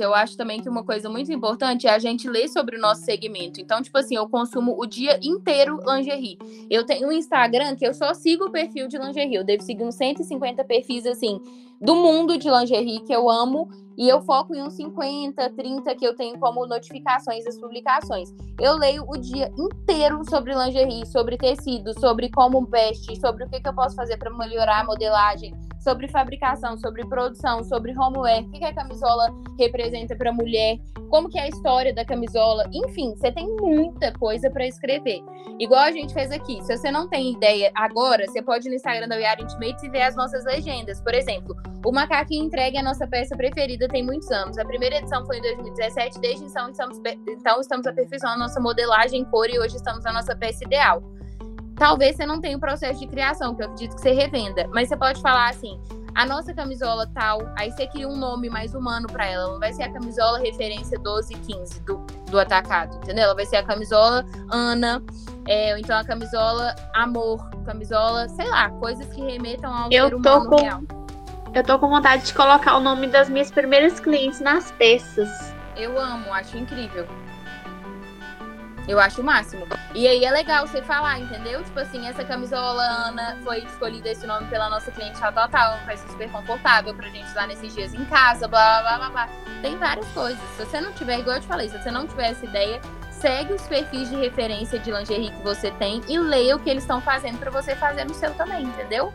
eu acho também que uma coisa muito importante é a gente ler sobre o nosso segmento. Então, tipo assim, eu consumo o dia inteiro lingerie. Eu tenho um Instagram que eu só sigo o perfil de lingerie. Eu devo seguir uns 150 perfis, assim, do mundo de lingerie que eu amo. E eu foco em uns 50, 30 que eu tenho como notificações das publicações. Eu leio o dia inteiro sobre lingerie, sobre tecido, sobre como veste, sobre o que, que eu posso fazer para melhorar a modelagem sobre fabricação, sobre produção, sobre homeware, o que, que a camisola representa para a mulher, como que é a história da camisola, enfim, você tem muita coisa para escrever. Igual a gente fez aqui. Se você não tem ideia agora, você pode ir no Instagram da Are Intimates e ver as nossas legendas. Por exemplo, o Macaquinho Entregue é a nossa peça preferida tem muitos anos. A primeira edição foi em 2017, desde então estamos, então estamos aperfeiçoando a nossa modelagem cor e hoje estamos na nossa peça ideal. Talvez você não tenha o processo de criação, que eu acredito que você revenda, mas você pode falar assim: a nossa camisola tal, aí você cria um nome mais humano para ela. Não vai ser a camisola referência 12 e 15 do, do atacado, entendeu? Ela vai ser a camisola Ana, é, ou então a camisola Amor, camisola, sei lá, coisas que remetam ao eu ser humano com, real. Eu tô com vontade de colocar o nome das minhas primeiras clientes nas peças. Eu amo, acho incrível. Eu acho o máximo. E aí é legal você falar, entendeu? Tipo assim, essa camisola, Ana, foi escolhida esse nome pela nossa cliente tal, tal, tal. Vai ser super confortável pra gente usar nesses dias em casa, blá, blá, blá, blá. Tem várias coisas. Se você não tiver, igual eu te falei, se você não tiver essa ideia, segue os perfis de referência de lingerie que você tem e leia o que eles estão fazendo para você fazer no seu também, entendeu?